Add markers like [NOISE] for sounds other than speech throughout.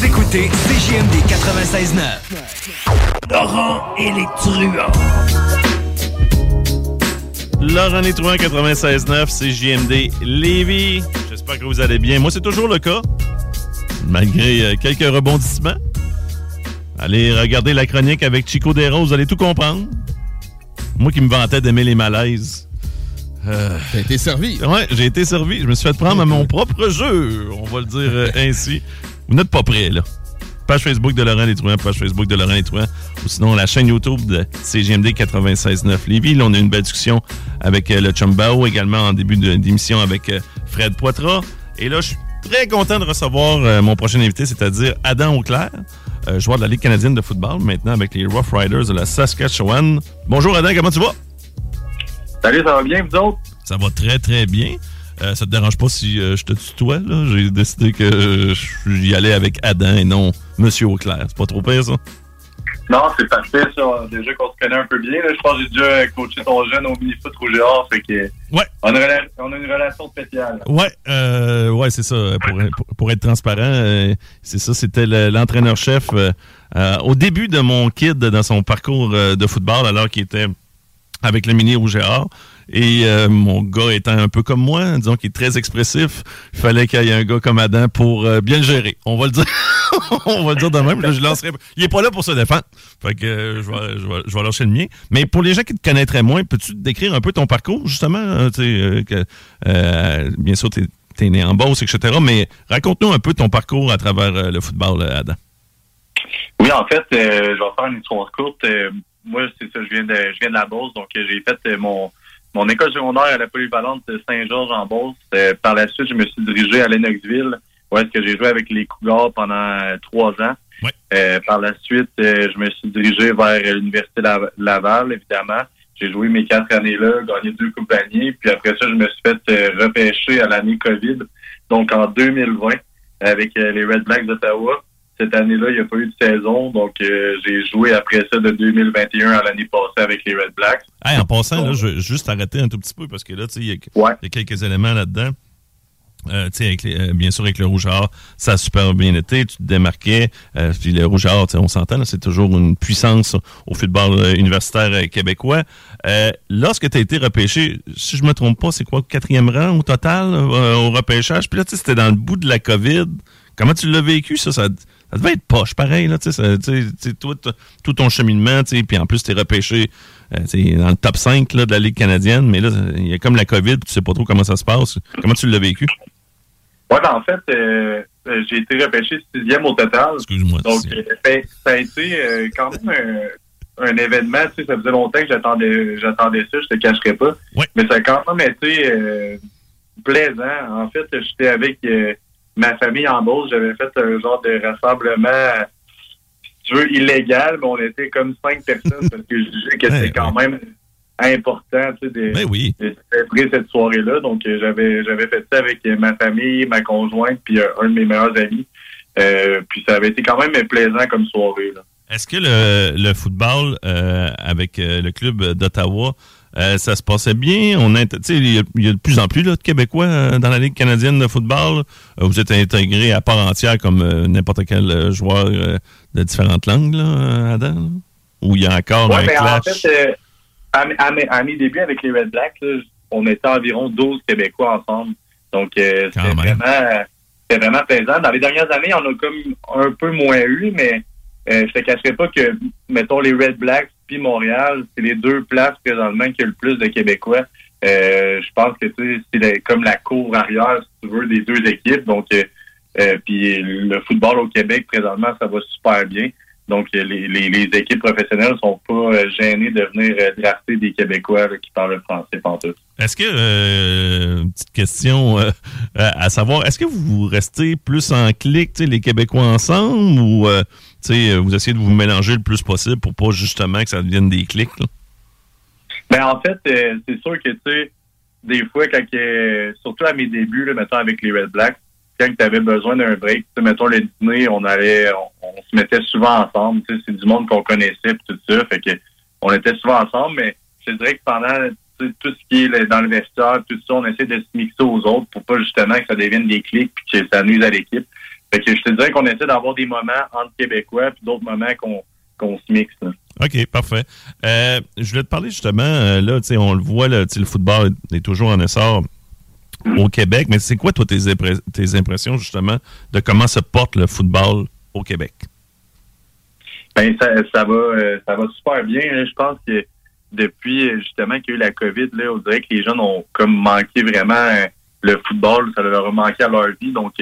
Vous écoutez CJMD 96.9. Laurent et les truands. Laurent Létruant 96.9, c'est JMD Lévis. J'espère que vous allez bien. Moi, c'est toujours le cas, malgré euh, quelques rebondissements. Allez regarder la chronique avec Chico Desroses, vous allez tout comprendre. Moi qui me vantais d'aimer les malaises. Euh, T'as été servi. Ouais, j'ai été servi. Je me suis fait prendre à mon propre jeu, on va le dire euh, ainsi. Vous n'êtes pas prêts, là. Page Facebook de Laurent Létruant, page Facebook de Laurent Létruant, ou sinon la chaîne YouTube de CGMD 96.9 Lévis. Là, on a eu une belle discussion avec euh, le Chumbao, également en début d'émission avec euh, Fred Poitras. Et là, je suis très content de recevoir euh, mon prochain invité, c'est-à-dire Adam Auclair, joueur de la Ligue canadienne de football, maintenant avec les Rough Riders de la Saskatchewan. Bonjour Adam, comment tu vas? Salut, ça va bien, vous autres? Ça va très, très bien. Euh, ça te dérange pas si euh, je te tutoie, là? J'ai décidé que euh, j'y allais avec Adam et non Monsieur Auclair. C'est pas trop pire, ça? Non, c'est parfait, ça. Déjà qu'on se connaît un peu bien. là. Je pense que j'ai déjà coaché ton jeune au mini-foot rouge et or, fait que... Ouais. On a, une rela- on a une relation spéciale. Ouais, euh, ouais, c'est ça. Pour, pour- pour être transparent, c'est ça. C'était le- l'entraîneur-chef au début de mon kid dans son parcours de football, alors qu'il était avec le mini rouge et or. Et euh, mon gars étant un peu comme moi, disons qu'il est très expressif, il fallait qu'il y ait un gars comme Adam pour euh, bien le gérer. On va le dire. [LAUGHS] On va le dire de même. Je lancerai... Il est pas là pour se défendre. Fait que euh, je, vais, je, vais, je vais lâcher le mien. Mais pour les gens qui te connaîtraient moins, peux-tu décrire un peu ton parcours, justement? euh, bien sûr, tu es, né en Beauce, etc. Mais raconte-nous un peu ton parcours à travers le football, Adam. Oui, en fait, je vais faire une histoire courte. Moi, c'est ça, je viens de, je viens de la Beauce, donc j'ai fait mon, mon école secondaire à la polyvalente de Saint-Georges en Beauce. Euh, par la suite, je me suis dirigé à Lennoxville, où est-ce que j'ai joué avec les Cougars pendant euh, trois ans. Euh, par la suite, euh, je me suis dirigé vers l'Université La- Laval, évidemment. J'ai joué mes quatre années-là, gagné deux coupes d'année, puis après ça, je me suis fait euh, repêcher à l'année COVID, donc en 2020, avec les Red Blacks d'Ottawa. Cette année-là, il n'y a pas eu de saison, donc euh, j'ai joué après ça de 2021 à l'année passée avec les Red Blacks. Hey, en passant, là, je vais juste arrêter un tout petit peu parce que là, il y, a- il y a quelques éléments là-dedans. Euh, avec les- euh, bien sûr, avec le rouge à or, ça a super bien été. Tu te démarquais. Puis le rouge à or, on s'entend, c'est toujours une puissance au football universitaire québécois. Lorsque tu as été repêché, si je me trompe pas, c'est quoi, quatrième rang au total au repêchage? Puis là, tu sais, c'était dans le bout de la COVID. Comment tu l'as vécu, ça? Ça, ça devait être poche, pareil, là, tu sais, tout, tout ton cheminement, tu sais, puis en plus, tu es repêché euh, dans le top 5 là, de la Ligue canadienne, mais là, il y a comme la COVID, tu sais pas trop comment ça se passe. Comment tu l'as vécu? Ouais, ben, en fait, euh, euh, j'ai été repêché sixième au total. Excuse-moi. Donc, euh, ben, ça a été euh, quand même un, un événement. Tu sais, ça faisait longtemps que j'attendais, j'attendais ça, je te cacherai pas. Mais ça a quand même été plaisant. En fait, j'étais avec ma famille en Beauce. J'avais fait un genre de rassemblement, si tu veux, illégal, mais on était comme cinq personnes parce que je disais que [LAUGHS] c'était quand même important tu sais, de, de célébrer cette soirée-là. Donc, euh, j'avais j'avais fait ça avec euh, ma famille, ma conjointe, puis euh, un de mes meilleurs amis. Euh, puis ça avait été quand même plaisant comme soirée. Là. Est-ce que le, le football euh, avec euh, le club d'Ottawa, euh, ça se passait bien? On a, tu sais, il y, a- il y a de plus en plus là, de Québécois euh, dans la Ligue canadienne de football. Euh, vous êtes intégré à part entière comme euh, n'importe quel joueur euh, de différentes langues, là, Adam? Ou il y a encore Ouais, un mais en fait, euh, à, mes- à à mes débuts avec les Red Blacks, là, on était environ 12 Québécois ensemble. Donc, euh, c'était vraiment, vraiment plaisant. Dans les dernières années, on a comme un peu moins eu, mais euh, je te cacherai pas que, mettons, les Red Blacks puis Montréal, c'est les deux places présentement qui ont le plus de Québécois. Euh, je pense que c'est comme la cour arrière, si tu veux, des deux équipes. Donc, euh, puis le football au Québec, présentement, ça va super bien. Donc, les, les, équipes professionnelles sont pas euh, gênées de venir euh, drafter des Québécois qui parlent le français pantoute. Est-ce que, euh, petite question à savoir, est-ce que vous restez plus en clic, les Québécois ensemble, ou vous essayez de vous mélanger le plus possible pour pas justement que ça devienne des clics? Ben, en fait, c'est sûr que, tu sais, des fois, quand, surtout à mes débuts, là, mettons avec les Red Blacks, quand tu avais besoin d'un break, mettons le dîner, on allait, on, se mettait souvent ensemble. C'est du monde qu'on connaissait et tout ça. Fait que on était souvent ensemble, mais je dirais que pendant tout ce qui est dans le vestiaire, tout ça, on essaie de se mixer aux autres pour pas justement que ça devienne des clics puis que ça nuise à l'équipe. Fait que je te dirais qu'on essaie d'avoir des moments entre Québécois puis d'autres moments qu'on qu'on se mixe. OK, parfait. Euh, je voulais te parler justement, euh, là, on le voit, là, le football est toujours en essor au Québec. Mais c'est quoi, toi, tes, tes, impressions, justement, de comment se porte le football au Québec? Ben, ça, ça, va, euh, ça va super bien. Hein. Je pense que depuis, justement, qu'il y a eu la COVID, là, on dirait que les jeunes ont comme manqué vraiment le football. Ça leur a manqué à leur vie. Donc,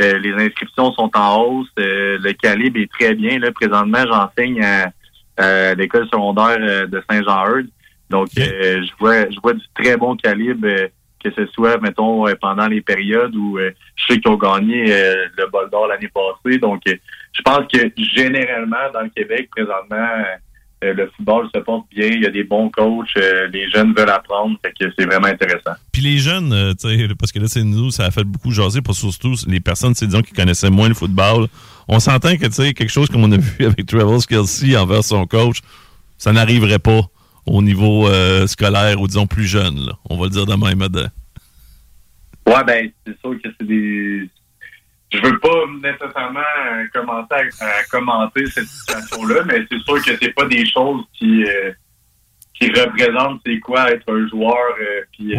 euh, les inscriptions sont en hausse. le calibre est très bien. Là, présentement, j'enseigne à, l'école secondaire de Saint-Jean-Eudes. Donc, je vois je vois du très bon calibre que ce soit, mettons, euh, pendant les périodes où euh, je sais qu'ils ont gagné euh, le bol d'or l'année passée. Donc, je pense que généralement, dans le Québec, présentement, le football se porte bien. Il y a des bons coachs. les jeunes veulent apprendre. Fait que c'est vraiment intéressant. Puis les jeunes, parce que là, c'est nous, ça a fait beaucoup jaser pour surtout les personnes, disons, qui connaissaient moins le football. On s'entend que, tu sais, quelque chose comme on a vu [LAUGHS] avec Travis Kelsey envers son coach, ça n'arriverait pas au niveau euh, scolaire ou disons plus jeune. Là. On va le dire de même. De... Ouais, ben, c'est sûr que c'est des. Je veux pas nécessairement euh, commencer à, commenter cette situation-là, mais c'est sûr que c'est pas des choses qui, euh, qui représentent c'est quoi être un joueur puis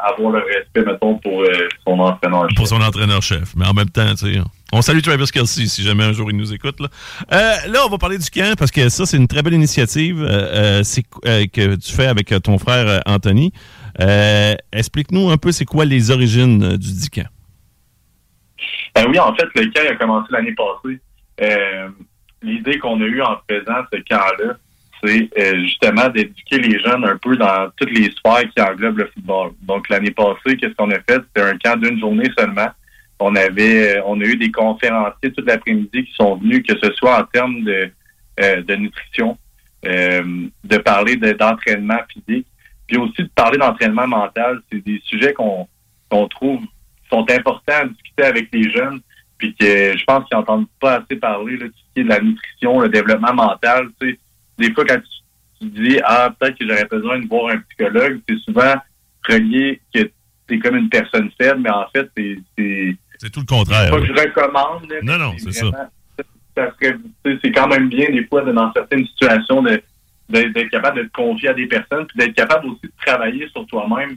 avoir le respect, mettons, pour son entraîneur-chef. Pour son entraîneur-chef. Mais en même temps, tu sais. On salue Travis Kelsey si jamais un jour il nous écoute. Là, euh, là on va parler du camp parce que ça, c'est une très belle initiative euh, euh, que tu fais avec ton frère Anthony. Explique-nous un peu c'est quoi les origines du DICAN. Ben oui, en fait, le camp a commencé l'année passée. L'idée qu'on a eue en faisant ce camp-là, c'est justement d'éduquer les jeunes un peu dans toutes les sphères qui englobent le football. Donc l'année passée, qu'est-ce qu'on a fait? C'était un camp d'une journée seulement on avait, euh, on a eu des conférenciers toute l'après-midi qui sont venus, que ce soit en termes de, euh, nutrition, euh, de parler d'entraînement physique, puis aussi de parler d'entraînement mental. C'est des sujets qu'on qu'on trouve sont importants à discuter avec les jeunes, puis que je pense qu'ils n'entendent pas assez parler là, de la nutrition, le développement mental. Tu sais, des fois, quand tu, dis Ah, peut-être que j'aurais besoin de voir un psychologue, c'est souvent relié que tu es comme une personne faible, mais en fait, c'est c'est tout le contraire. Pas que je recommande. non, non, c'est ça. C'est quand même bien, des fois, dans certaines situations, d'être capable de te confier à des personnes, puis d'être capable aussi de travailler sur toi-même.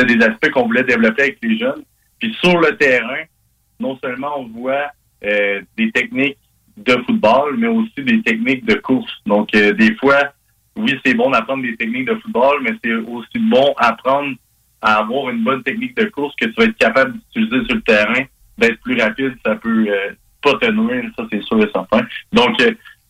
c'est des aspects qu'on voulait développer avec les jeunes. Puis sur le terrain, non seulement on voit euh, des techniques de football, mais aussi des techniques de course. Donc, euh, des fois, oui, c'est bon d'apprendre des techniques de football, mais c'est aussi bon d'apprendre à avoir une bonne technique de course que tu vas être capable d'utiliser sur le terrain, d'être plus rapide, ça peut euh, pas te nuire, ça c'est sûr et certain. Donc,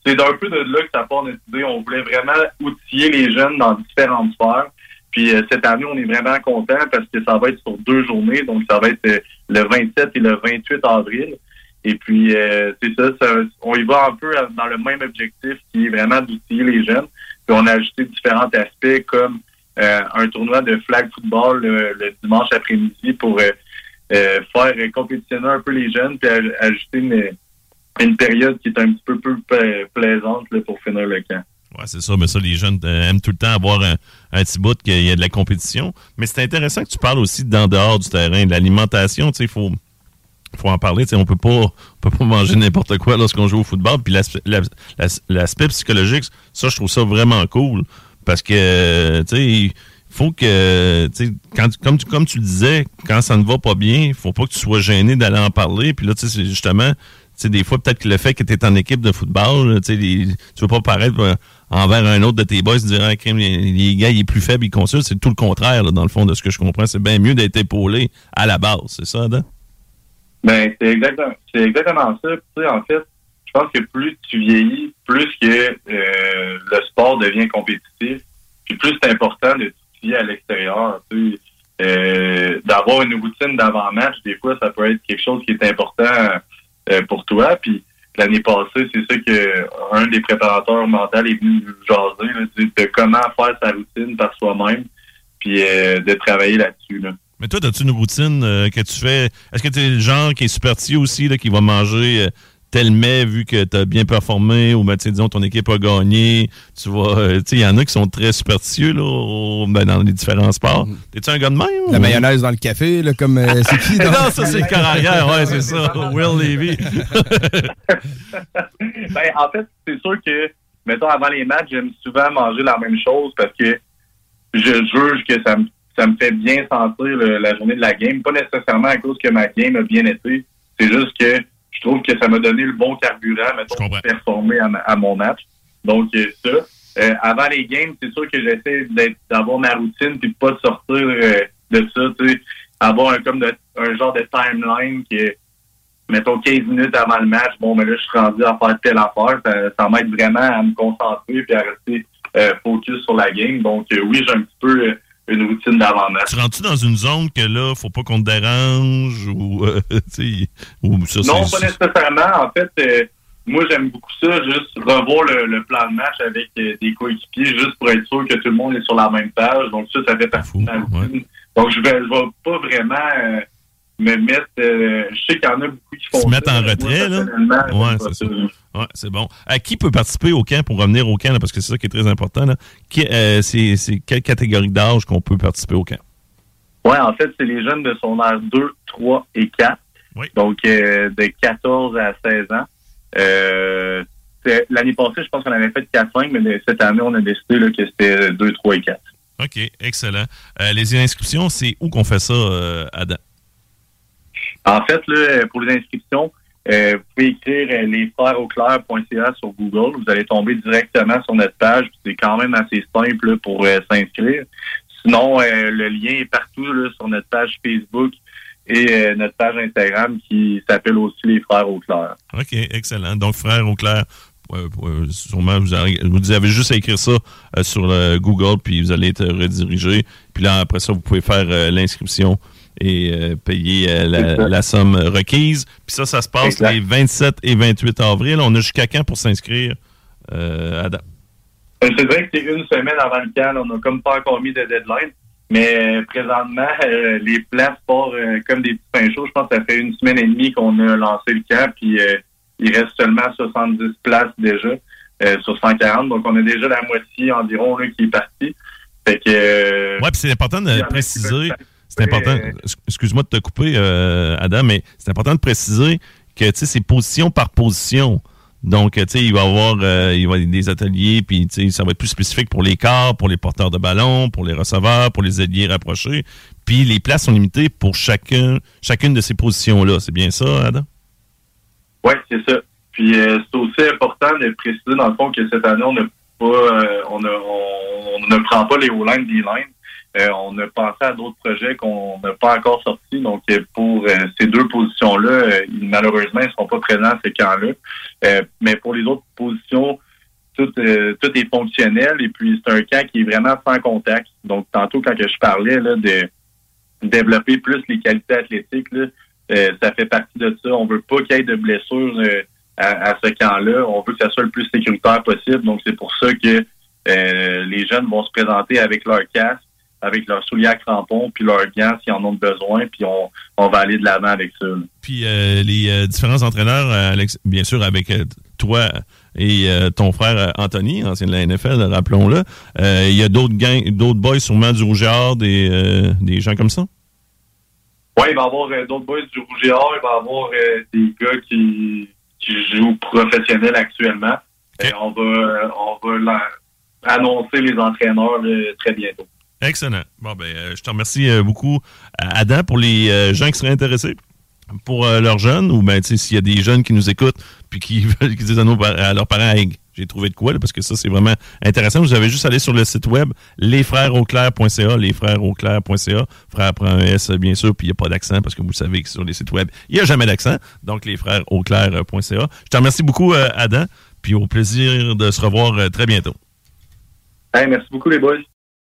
c'est d'un peu de là que ça part notre idée. On voulait vraiment outiller les jeunes dans différentes sphères. Puis cette année, on est vraiment content parce que ça va être sur deux journées. Donc, ça va être le 27 et le 28 avril. Et puis, euh, c'est ça, on y va un peu dans le même objectif qui est vraiment d'outiller les jeunes. Puis on a ajouté différents aspects comme euh, un tournoi de flag football le, dimanche après-midi pour euh, faire compétitionner un peu les jeunes, puis ajouter une, une, période qui est un petit peu plus plaisante pour finir le camp. Oui, c'est ça, mais ça, les jeunes aiment tout le temps avoir un, un petit bout qu'il y a de la compétition. Mais c'est intéressant que tu parles aussi d'en dehors du terrain, de l'alimentation, tu sais, il faut faut en parler. On peut pas, peut pas manger n'importe quoi lorsqu'on joue au football. Puis l'aspect psychologique, ça, je trouve ça vraiment cool. Parce que, tu sais, il faut que, quand, comme, tu, comme tu le disais, quand ça ne va pas bien, il faut pas que tu sois gêné d'aller en parler. Puis là, tu sais, justement, tu des fois, peut-être que le fait que tu es en équipe de football, tu ne veux pas paraître euh, envers un autre de tes boys, dire, ah, les, gars, il est plus faible, il consulte. C'est tout le contraire, dans le fond, de ce que je comprends. C'est bien mieux d'être épaulé à la base. C'est ça, Dan? Ben, c'est exactement, exactement ça. Tu sais, en fait, je pense que plus tu vieillis, plus que euh, le sport devient compétitif, puis plus c'est important de t'étudier à l'extérieur. Tu sais, euh, d'avoir une routine d'avant-match, des fois, ça peut être quelque chose qui est important euh, pour toi. Puis l'année passée, c'est ça que un des préparateurs mentaux est venu nous jaser, de comment faire sa routine par soi-même, puis de travailler là-dessus. Là. Mais toi, as-tu une routine euh, que tu fais? Est-ce que tu es le genre qui est superstitieux aussi, là, qui va manger euh, tel vu que tu as bien performé ou, ben, disons, ton équipe a gagné? Tu vois, euh, il y en a qui sont très superstitieux là, ben, dans les différents sports. Mm T'es-tu un gars de même? La mayonnaise dans le café, là, comme c'est qui? [LAUGHS] non, ça, c'est le carrière, ouais, c'est ça. [LAUGHS] Will Levy. [LAUGHS] ben, en fait, c'est sûr que, mettons, avant les matchs, j'aime souvent manger la même chose parce que je juge que ça me ça me fait bien sentir la journée de la game. Pas nécessairement à cause que ma game a bien été. C'est juste que que ça m'a donné le bon carburant, mettons, pour performer à, mon match. Donc, euh, ça. Euh, avant les games, c'est sûr que j'essaie d'avoir ma routine puis pas de sortir euh, de ça, tu sais, avoir un, comme un genre de timeline qui est, mettons, 15 minutes avant le match. Bon, mais là, je suis rendu à faire telle affaire. Ça, m'aide vraiment à me concentrer puis à rester focus sur la game. Donc, oui, j'ai un petit peu une routine d'avant-match. Tu rentres-tu dans une zone que là, faut pas qu'on te dérange ou, euh, [LAUGHS] ou ça, Non, pas nécessairement. En fait, euh, moi, j'aime beaucoup ça, juste revoir le, plan de match avec euh, des coéquipiers, juste pour être sûr que tout le monde est sur la même page. Donc, ça, ça fait partie de la routine. Donc, je vais, je vais pas vraiment me mettre. Euh, je sais qu'il y en a beaucoup qui font. Se mettre en retrait, là. Ouais, c'est ça. Ouais, c'est bon. À qui peut participer au camp pour revenir au camp, parce que c'est ça qui est très important. Là. Euh, c'est, quelle catégorie d'âge qu'on peut participer au camp? Oui, en fait, c'est les jeunes de son âge 2, 3 et 4. Oui. Donc, euh, de 14 à 16 ans. l'année passée, je pense qu'on avait fait 4-5, mais cette année, on a décidé là, que c'était 2, 3 et 4. OK, excellent. les inscriptions, c'est où qu'on fait ça, Adam? En fait, pour les inscriptions, euh, vous pouvez écrire euh, lesfrèresauclair.ca sur Google. Vous allez tomber directement sur notre page. C'est quand même assez simple pour euh, s'inscrire. Sinon, le lien est partout sur notre page Facebook et notre page Instagram qui s'appelle aussi Les Frères au Clair. OK, excellent. Donc, Frères au Clair, sûrement, vous avez, vous avez, juste à écrire ça sur Google, puis vous allez être redirigé. Puis là, après ça, vous pouvez faire l'inscription et euh, payer euh, la, somme requise. Puis ça, ça se passe les 27 et 28 avril. On a jusqu'à quand pour s'inscrire, euh, Adam? C'est vrai que c'est une semaine avant le camp. on n'a comme pas encore mis de deadline. Mais présentement, les places partent comme des petits pains chauds. Je pense que ça fait une semaine et demie qu'on a lancé le camp. Puis il reste seulement 70 places déjà sur 140. Donc on a déjà la moitié environ qui est partie. Fait que, ouais, puis c'est important de préciser c'est important, excuse-moi de te couper, euh, Adam, mais c'est important de préciser que c'est position par position. Donc, tu sais, il va y avoir, euh, il va des ateliers, puis ça va être plus spécifique pour les corps, pour les porteurs de ballon, pour les receveurs, pour les ailiers rapprochés. Puis les places sont limitées pour chacun, chacune de ces positions-là. C'est bien ça, Adam? Oui, c'est ça. Puis c'est aussi important de préciser dans le fond que cette année, on n'a pas on, on, ne prend pas les O-line D-line. On a pensé à d'autres projets qu'on n'a pas encore sortis. Donc, pour ces deux positions-là, malheureusement, ils ne seront pas présents à ces camps-là. mais pour les autres positions, tout, tout est fonctionnel. Et puis, c'est un camp qui est vraiment sans contact. Donc, tantôt, quand que je parlais là, de développer plus les qualités athlétiques, là, ça fait partie de ça. On veut pas qu'il y ait de blessures à, ce camp-là. On veut que ça soit le plus sécuritaire possible. Donc, c'est pour ça que les jeunes vont se présenter avec leur casque, avec leurs souliers à crampons, puis leurs gants s'ils en ont besoin, puis on, on va aller de l'avant avec ça. Puis les différents entraîneurs, Alex, bien sûr, avec toi et ton frère Anthony, ancien de la NFL, rappelons-le, il y a d'autres d'autres boys sûrement du Rougeard, des, des gens comme ça? Oui, il va y avoir d'autres boys du Rougeard, il va y avoir des gars qui qui joue professionnel actuellement. on va, on va annoncer les entraîneurs très bientôt. Excellent. Bon, ben, euh, je te remercie euh, beaucoup, Adam, pour les euh, gens qui seraient intéressés pour leurs jeunes, ou ben, s'il y a des jeunes qui nous écoutent puis qui [LAUGHS] veulent disent à, nos, à leurs parents, j'ai trouvé de quoi, parce que ça, c'est vraiment intéressant. Vous avez juste aller sur le site web lesfrèresauclair.ca, lesfrèresauclair.ca. Frère bien sûr, puis il n'y a pas d'accent, parce que vous savez que sur les sites web, il n'y a jamais d'accent. Donc, lesfrèresauclair.ca. Je te remercie beaucoup, euh, Adam, puis au plaisir de se revoir euh, très bientôt. merci beaucoup, les boys.